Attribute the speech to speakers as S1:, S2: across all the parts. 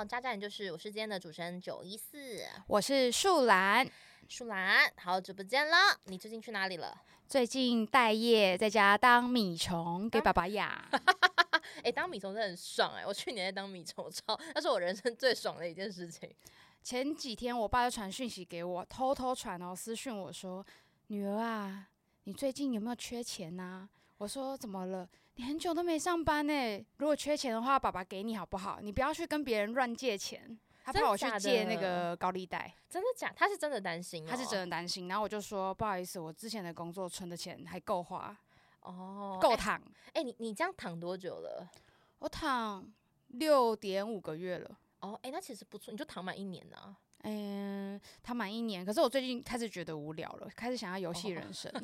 S1: 到渣渣研究室，我是今天的主持人九一四
S2: 我是树兰，
S1: 树兰，好久不见了，你最近去哪里了？
S2: 最近待业在家当米虫给爸爸养。
S1: 哎、当米虫真的很爽哎、我去年在当米虫，超那是我人生最爽的一件事情。
S2: 前几天我爸就传讯息给我，偷偷传哦，私讯我说：“女儿啊，你最近有没有缺钱呐、我说：“怎么了？你很久都没上班呢。如果缺钱的话，爸爸给你好不好？你不要去跟别人乱借钱。”他
S1: 真
S2: 怕我去借那个高利贷，
S1: 真的假？他是真的担心、哦，
S2: 他是真的担心。然后我就说：“不好意思，我之前的工作存的钱还够花，
S1: 哦，
S2: 够躺。
S1: 哎、你你这样躺多久了？
S2: 我躺六点五个月了。
S1: 哦，哎、那其实不错，你就躺满一年呢、
S2: 嗯，躺满一年，可是我最近开始觉得无聊了，开始想要游戏人生。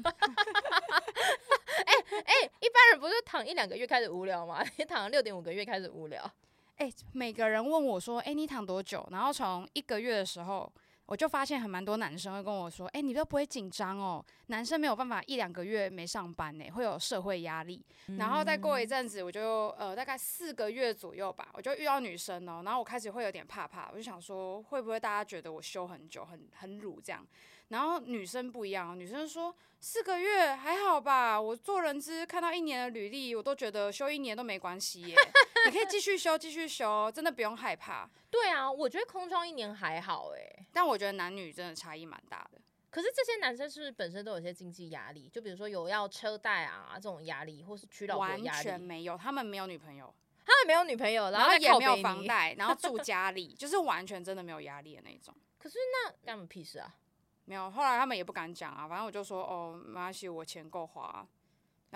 S1: 哎、一般人不是躺一两个月开始无聊吗？你躺了六点五个月开始无聊。
S2: 哎、每个人问我说：“哎、你躺多久？”然后从一个月的时候，我就发现很蛮多男生会跟我说：“哎、你都不会紧张哦？男生没有办法一两个月没上班呢，会有社会压力。然后再过一阵子，我就呃大概四个月左右吧，我就遇到女生哦，然后我开始会有点怕怕，我就想说会不会大家觉得我休很久，很很乳这样。然后女生不一样哦，女生说四个月还好吧，我做人资看到一年的履历，我都觉得休一年都没关系耶，你可以继续修，继续修，真的不用害怕。
S1: 对啊，我觉得空窗一年还好哎、
S2: 但我觉得男女真的差异蛮大的。
S1: 可是这些男生是不是本身都有一些经济压力？就比如说有要车贷啊这种压力，或是娶老婆压力。
S2: 全没有，他们没有女朋友，
S1: 他们没有女朋友，
S2: 然后
S1: 再
S2: 也没有。房贷，然后住家里，就是完全真的没有压力的那种。
S1: 可是那干他们屁事啊？
S2: 没有，后来他们也不敢讲啊，反正我就说哦，没关系，我钱够花，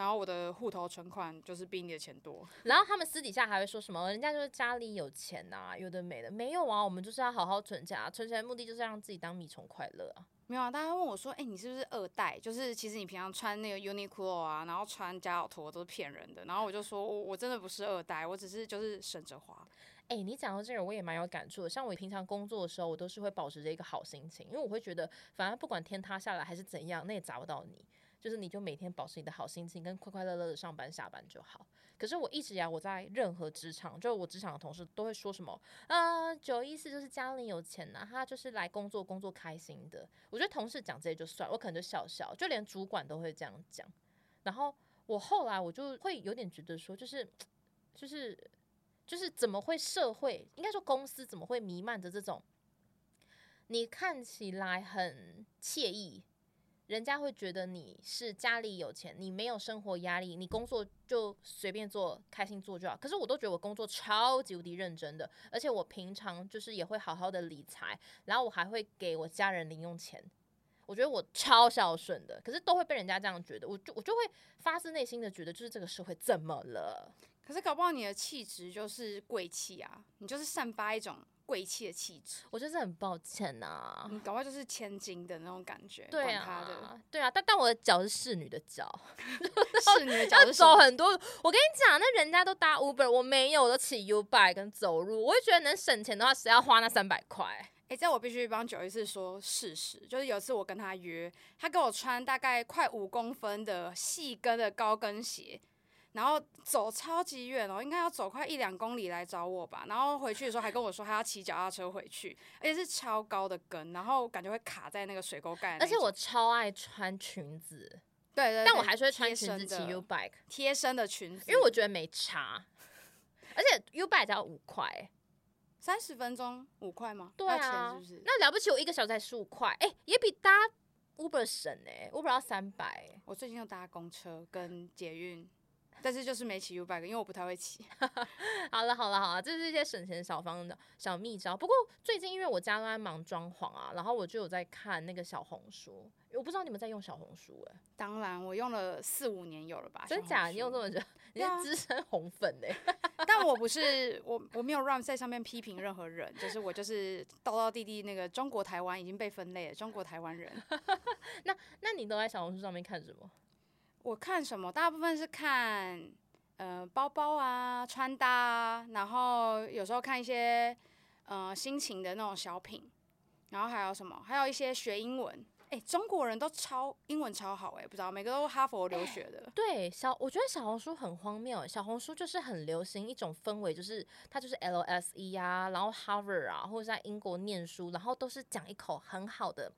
S2: 然后我的户头存款就是比你的钱多。
S1: 然后他们私底下还会说什么？人家就是家里有钱呐、有的没的。没有啊，我们就是要好好存钱啊，存钱的目的就是让自己当米虫快乐啊。
S2: 没有啊，大家问我说，哎、你是不是二代？就是其实你平常穿那个 Uniqlo 啊，然后穿家奥托都是骗人的。然后我就说，我我真的不是二代，我只是就是省着花。
S1: 哎、你讲到这个，我也蛮有感触的。像我平常工作的时候，我都是会保持着一个好心情，因为我会觉得，反正不管天塌下来还是怎样，那也砸不到你。就是你就每天保持你的好心情，跟快快乐乐的上班下班就好。可是我一直以来我在任何职场，就我职场的同事都会说什么，啊，九一四就是家里有钱呐、他就是来工作工作开心的。我觉得同事讲这些就算，我可能就笑笑，就连主管都会这样讲。然后我后来我就会有点觉得说，就是就是就是怎么会社会应该说公司怎么会弥漫着这种你看起来很惬意，人家会觉得你是家里有钱，你没有生活压力，你工作就随便做，开心做就好。可是我都觉得我工作超级无敌认真的，而且我平常就是也会好好的理财，然后我还会给我家人零用钱。我觉得我超孝顺的，可是都会被人家这样觉得，我就我就会发自内心的觉得，就是这个社会怎么了？
S2: 可是搞不好你的气质就是贵气啊，你就是散发一种贵气的气质，
S1: 我真是很抱歉呐、
S2: 你搞不好就是千金的那种感觉。
S1: 对啊，对啊，但但我的脚是侍女的脚，
S2: 侍女的脚
S1: 要
S2: 是什么
S1: 走很多。我跟你讲，那人家都搭 Uber，我没有，我都骑 U bike 跟走路。我就觉得能省钱的话，谁要花那三百块？
S2: 哎、这我必须帮九一次说事实，就是有一次我跟他约，他给我穿大概快五公分的细跟的高跟鞋，然后走超级远哦，应该要走快一两公里来找我吧。然后回去的时候还跟我说他要骑脚踏车回去，而且是超高的跟，然后感觉会卡在那个水沟盖。
S1: 而且我超爱穿裙子，
S2: 对对对，
S1: 但我还是会穿
S2: 贴
S1: 裙子骑
S2: 身的
S1: U bike，
S2: 贴身的裙子，
S1: 因为我觉得没差。而且 U bike 只要五块，
S2: 三十分钟五块吗？
S1: 对啊
S2: 是不是？
S1: 那了不起，我一个小时才十五块，哎、也比搭 Uber 省哎、u b e r 要三百、
S2: 我最近又搭公车跟捷运，但是就是没骑 U bike，因为我不太会骑。
S1: 好了好了好了，这是一些省钱小方的小秘招。不过最近因为我家都在忙装潢啊，然后我就有在看那个小红书。我不知道你们在用小红书哎、
S2: 当然，我用了四五年有了吧？
S1: 真假？你用这么久？你是资深红粉哎、
S2: 但我不是我，我没有让在上面批评任何人，就是我就是道道地地那个中国台湾已经被分类了，中国台湾人。
S1: 那那你都在小红书上面看什么？
S2: 我看什么？大部分是看呃包包啊、穿搭啊，然后有时候看一些呃心情的那种小品，然后还有什么？还有一些学英文，哎、中国人都超英文超好哎、不知道每个都哈佛留学的。
S1: 对小，我觉得小红书很荒谬。小红书就是很流行一种氛围，就是它就是 LSE 啊，然后 Harvard 啊，或者在英国念书，然后都是讲一口很好的、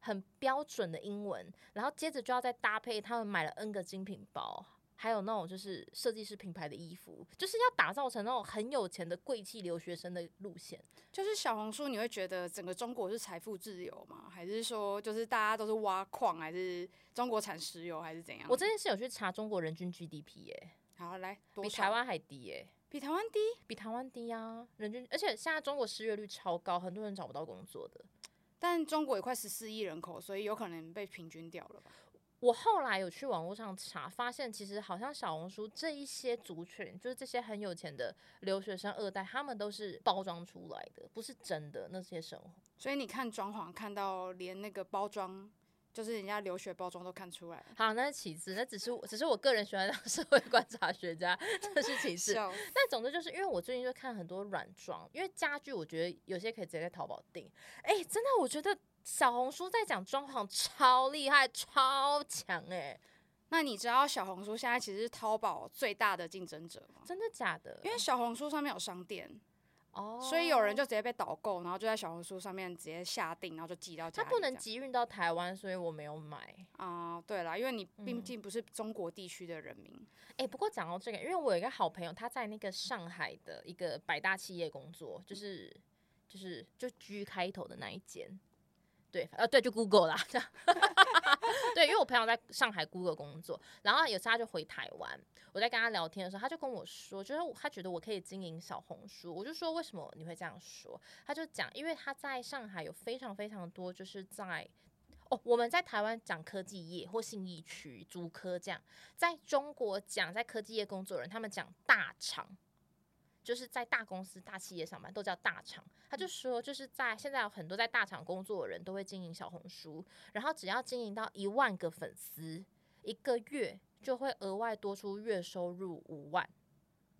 S1: 很标准的英文，然后接着就要再搭配他们买了 N 个精品包，还有那种就是设计师品牌的衣服，就是要打造成那种很有钱的贵气留学生的路线。
S2: 就是小红书，你会觉得整个中国是财富自由吗？还是说就是大家都是挖矿，还是中国产石油，还是怎样？
S1: 我这件事有去查中国人均 GDP 耶、
S2: 好来，多少
S1: 比台湾还低耶、
S2: 比台湾低，
S1: 比台湾低啊，人均，而且现在中国失业率超高，很多人找不到工作的。
S2: 但中国也快十四亿人口，所以有可能被平均掉了吧？
S1: 我后来有去网络上查，发现其实好像小红书这一些族群，就是这些很有钱的留学生二代，他们都是包装出来的，不是真的那些生活。
S2: 所以你看装潢，看到连那个包装，就是人家留学包装都看出来了。
S1: 好，那是其次，那只是我只是我个人喜欢当社会观察学家，这是其次。但总之就是因为我最近就看很多软装，因为家具我觉得有些可以直接在淘宝订。哎、真的，我觉得小红书在讲装潢超厉害、超强哎、
S2: 那你知道小红书现在其实是淘宝最大的竞争者吗？
S1: 真的假的？
S2: 因为小红书上面有商店，
S1: 哦，
S2: 所以有人就直接被导购，然后就在小红书上面直接下定，然后就寄到家。
S1: 它不能集运到台湾，所以我没有买。
S2: 啊、对啦，因为你毕
S1: 嗯
S2: 竟不是中国地区的人民。
S1: 哎、不过讲到这个，因为我有一个好朋友，他在那个上海的一个百大企业工作，就是就是就 G 开头的那一间，对，呃，对，就 Google 啦，这 样对，因为我朋友在上海 Google 工作，然后有次他就回台湾，我在跟他聊天的时候，他就跟我说，就是他觉得我可以经营小红书，我就说为什么你会这样说？他就讲，因为他在上海有非常非常多，就是在哦，我们在台湾讲科技业或信义区、竹科这样，在中国讲在科技业工作人，他们讲大厂，就是在大公司、大企业上班都叫大厂。他就说，就是在现在有很多在大厂工作的人都会经营小红书，然后只要经营到一万个粉丝，一个月就会额外多出月收入五万，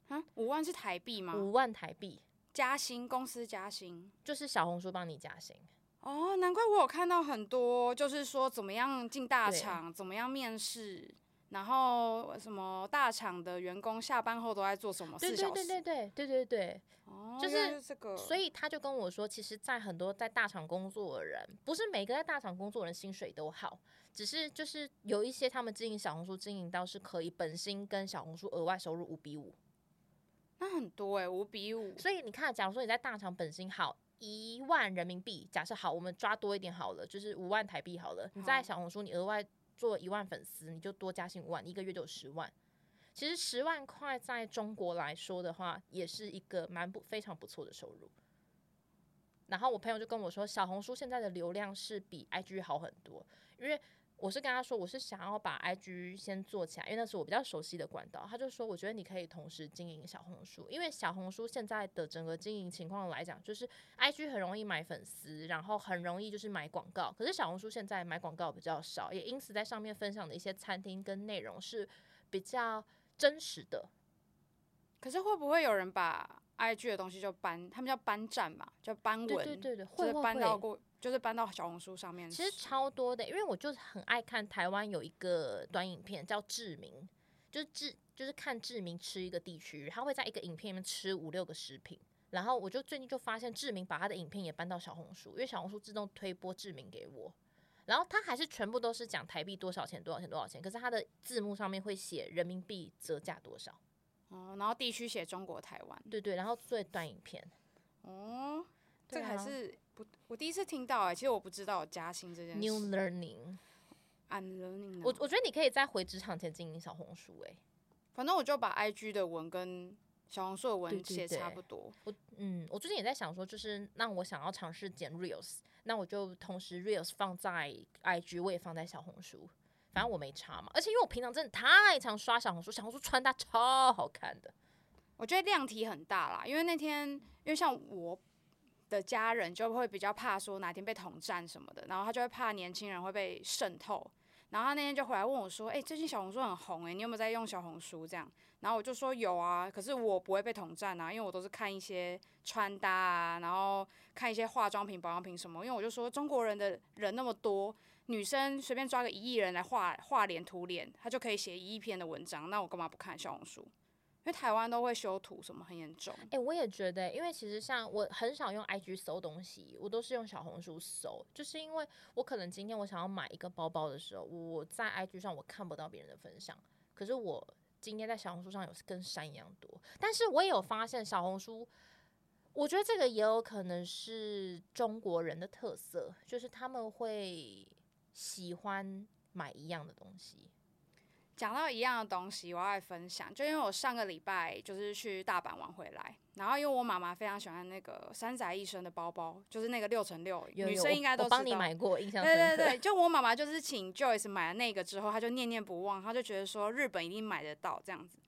S2: 嗯，五万是台币吗？
S1: 五万台币，
S2: 加薪，公司加薪。
S1: 就是小红书帮你加薪。
S2: 哦，难怪我有看到很多，就是说怎么样进大厂，怎么样面试，然后什么大厂的员工下班后都在做什么
S1: 对对对
S2: 四小时。
S1: 对对对对对，
S2: 哦，
S1: 就是
S2: 这个，
S1: 所以他就跟我说，其实，在很多在大厂工作的人，不是每个在大厂工作的人薪水都好，只是就是有一些他们经营小红书经营到是可以本薪跟小红书额外收入五比五。
S2: 那很多哎、五比五。
S1: 所以你看，假如说你在大厂本薪好一万人民币，假设好，我们抓多一点好了，就是五万台币好了。你在小红书你额外做一万粉丝，你就多加薪五万，一个月就十万。其实十万块在中国来说的话，也是一个蛮不非常不错的收入。然后我朋友就跟我说，小红书现在的流量是比 IG 好很多，因为我是跟他说，我是想要把 IG 先做起来，因为那是我比较熟悉的管道。他就说，我觉得你可以同时经营小红书，因为小红书现在的整个经营情况来讲，就是 IG 很容易买粉丝，然后很容易就是买广告。可是小红书现在买广告比较少，也因此在上面分享的一些餐厅跟内容是比较真实的。
S2: 可是会不会有人把 IG 的东西就搬，他们叫搬站吧，叫搬文，
S1: 对对对对，
S2: 就是
S1: 会会会。
S2: 搬到过，就是搬到小红书上面
S1: 其实超多的，因为我就是很爱看台湾有一个短影片叫志明，就是志就是看志明吃一个地区，他会在一个影片里面吃五六个食品。然后我就最近就发现志明把他的影片也搬到小红书，因为小红书自动推播志明给我。然后他还是全部都是讲台币多少钱多少钱多少钱，可是他的字幕上面会写人民币折价多少。
S2: 哦，然后地区写中国台湾，
S1: 对对，然后最短影片。
S2: 哦，这个还
S1: 啊
S2: 是不，我第一次听到哎、其实我不知道有加薪这件事
S1: New。
S2: learning，I'm learning
S1: 我我觉得你可以在回职场前经营小红书、欸，
S2: 反正我就把 IG 的文跟小红书的文写差不多。
S1: 我嗯，我最近也在想说，就是那我想要尝试剪 reels，那我就同时 reels 放在 IG，我也放在小红书，反正我没差嘛。而且因为我平常真的太常刷小红书，小红书穿搭超好看的。
S2: 我觉得量体很大啦，因为那天因为像我的家人就会比较怕说哪天被统战什么的，然后他就会怕年轻人会被渗透，然后他那天就回来问我说：“哎、最近小红书很红诶、你有没有在用小红书？”这样，然后我就说有啊，可是我不会被统战啊，因为我都是看一些穿搭啊，然后看一些化妆品、保养品什么，因为我就说中国人的人那么多。女生随便抓个一亿人来画画脸涂脸，她就可以写一亿篇的文章，那我干嘛不看小红书？因为台湾都会修图，什么很严重。
S1: 哎、我也觉得，因为其实像我很少用 IG 搜东西，我都是用小红书搜，就是因为我可能今天我想要买一个包包的时候，我在 IG 上我看不到别人的分享，可是我今天在小红书上有跟山一样多，但是我也有发现小红书。我觉得这个也有可能是中国人的特色，就是他们会喜欢买一样的东西。
S2: 讲到一样的东西，我要来分享，就因为我上个礼拜就是去大阪玩回来，然后因为我妈妈非常喜欢那个三宅一生的包包，就是那个六乘六，女生应该都
S1: 帮你买过，印象深刻。
S2: 对对对，就我妈妈就是请 Joyce 买了那个之后，她就念念不忘，她就觉得说日本一定买得到这样子。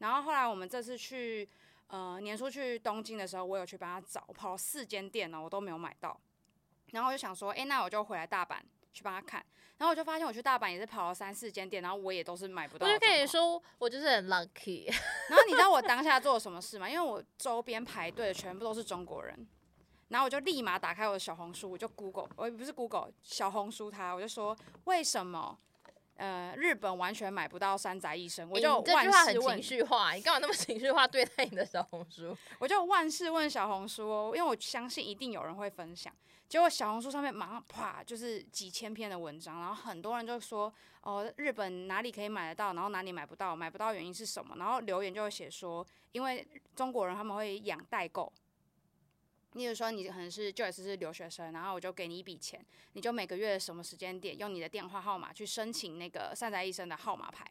S2: 然后后来我们这次去呃年初去东京的时候，我有去帮她找，跑了四间店呢，我都没有买到。然后我就想说，哎、那我就回来大阪去帮他看。然后我就发现我去大阪也是跑了三四间店，然后我也都是买不到。
S1: 我就跟你，说，我就是很 lucky。
S2: 然后你知道我当下做了什么事吗？因为我周边排队的全部都是中国人。然后我就立马打开我的小红书，我就 Google，我不是 Google 小红书它，我就说为什么呃日本完全买不到山宅医生，我
S1: 欸
S2: 就
S1: 你这句话很
S2: 万事问
S1: 情，绪化，你干嘛那么情绪化对待你的小红书？
S2: 我就万事问小红书哦，因为我相信一定有人会分享。结果小红书上面马上啪就是几千篇的文章，然后很多人就说哦日本哪里可以买得到，然后哪里买不到，买不到原因是什么？然后留言就会写说，因为中国人他们会养代购。例如说，你可能是就也是留学生，然后我就给你一笔钱，你就每个月什么时间点用你的电话号码去申请那个善哉医生的号码牌，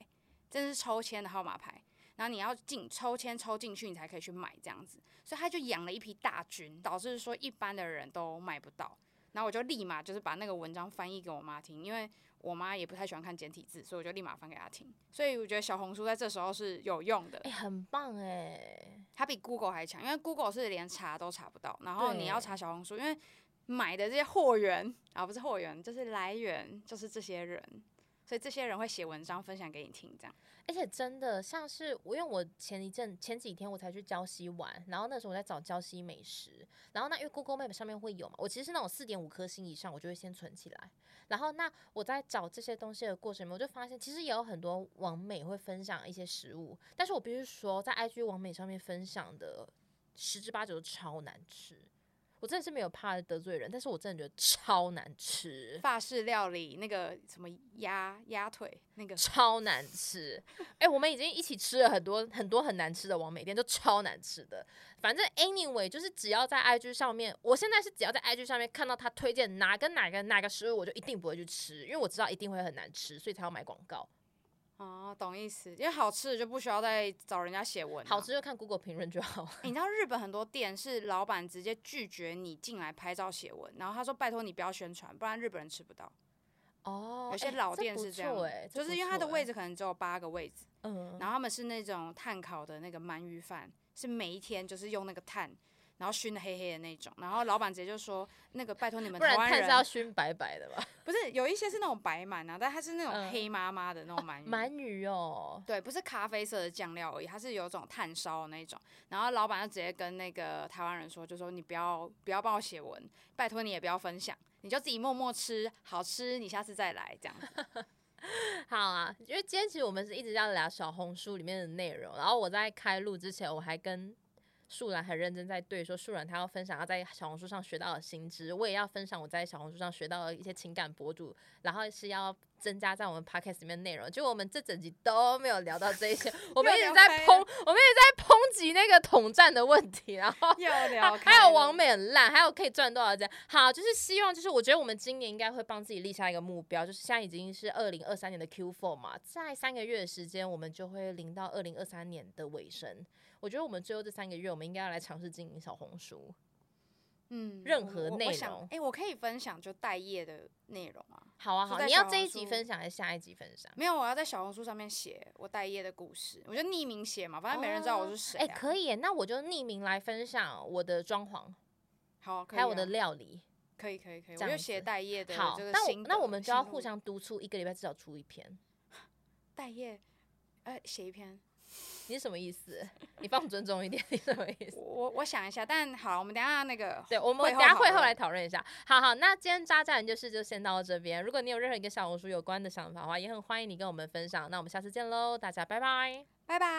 S2: 这是抽签的号码牌，然后你要进抽签抽进去，你才可以去买这样子。所以他就养了一批大军，导致说一般的人都买不到。然后我就立马就是把那个文章翻译给我妈听，因为我妈也不太喜欢看简体字，所以我就立马翻给她听。所以我觉得小红书在这时候是有用的
S1: 哎、，很棒哎、
S2: 它比 Google 还强，因为 Google 是连查都查不到，然后你要查小红书，因为买的这些货源啊不是货源，就是来源，就是这些人，所以这些人会写文章分享给你听，这样。
S1: 而且真的像是我，因为我前一阵前几天我才去礁溪玩，然后那时候我在找礁溪美食，然后那因为 Google Map 上面会有嘛，我其实是那种四点五颗星以上，我就会先存起来。然后那我在找这些东西的过程里面，我就发现其实也有很多网美会分享一些食物，但是我必须说，在 IG 网美上面分享的十之八九都超难吃。我真的是没有怕得罪人，但是我真的觉得超难吃。
S2: 法式料理那个什么鸭鸭腿那个，
S1: 超难吃。哎、我们已经一起吃了很多很多很难吃的王美店，都超难吃的。反正 anyway，就是只要在 IG 上面，我现在是只要在 IG 上面看到他推荐哪个哪个哪个食物，我就一定不会去吃，因为我知道一定会很难吃，所以才要买广告。
S2: 哦，懂意思，因为好吃的就不需要再找人家写文、
S1: 好吃。就看 Google 评论就好。
S2: 欸你知道日本很多店是老板直接拒绝你进来拍照写文，然后他说拜托你不要宣传，不然日本人吃不到。
S1: 哦
S2: 有些老店是这样，
S1: 哎、
S2: 就是因为它的位
S1: 置，
S2: 置可能只有八个位置，
S1: 嗯，
S2: 然后他们是那种炭烤的那个鳗鱼饭，是每一天就是用那个炭，然后熏的黑黑的那种，然后老板直接就说那个拜托你们 台湾
S1: 人是要，熏白白的吧？
S2: 不是有一些是那种白鳗啊，但它是那种
S1: 嗯
S2: 黑麻麻的那种鳗鱼。
S1: 鳗鱼哦，
S2: 对，不是咖啡色的酱料而已，它是有种炭烧的那种。然后老板就直接跟那个台湾人说，就说你不要不要帮我写文，拜托你也不要分享，你就自己默默吃，好吃你下次再来这样子。
S1: 好啊，因为今天其实我们是一直在聊小红书里面的内容，然后我在开录之前，我还跟树兰很认真在对说，树兰他要分享他在小红书上学到的新知，我也要分享我在小红书上学到的一些情感博主，然后是要增加在我们 podcast 里面的内容。结果我们这整集都没有聊到这一些，我们一直在抨，我们一直在抨击那个统战的问题，然后
S2: 又
S1: 还
S2: 聊
S1: 还有王美很烂，还有可以赚多少钱？好，就是希望，就是我觉得我们今年应该会帮自己立下一个目标，就是现在已经是二零二三年的 Q4 嘛，在三个月的时间，我们就会临到二零二三年的尾声。我觉得我们最后这三个月，我们应该要来尝试经营小红书。
S2: 嗯，
S1: 任何内容
S2: 哎、我可以分享就待业的内容啊。
S1: 好啊，好，你要这一集分享还是下一集分享？
S2: 没有，我要在小红书上面写我待业的故事，我就匿名写嘛，反正没人知道我是谁、
S1: 哎、
S2: 啊。
S1: 可以，那我就匿名来分享我的装潢，
S2: 好，可以啊
S1: 还有我的料理。
S2: 可以可以可以，我就写待业的
S1: 好，那我那我们就要互相督促，一个礼拜至少出一篇。
S2: 待业，呃，写一篇，
S1: 你什么意思？你放尊重一点，你什么意思？
S2: 我我想一下，但好，我们等下那个
S1: 对，我们等下会后来讨论一下。好好，那今天渣渣人就是就先到这边。如果你有任何一个小红书有关的想法的话，也很欢迎你跟我们分享。那我们下次见喽，大家拜拜。
S2: 拜拜。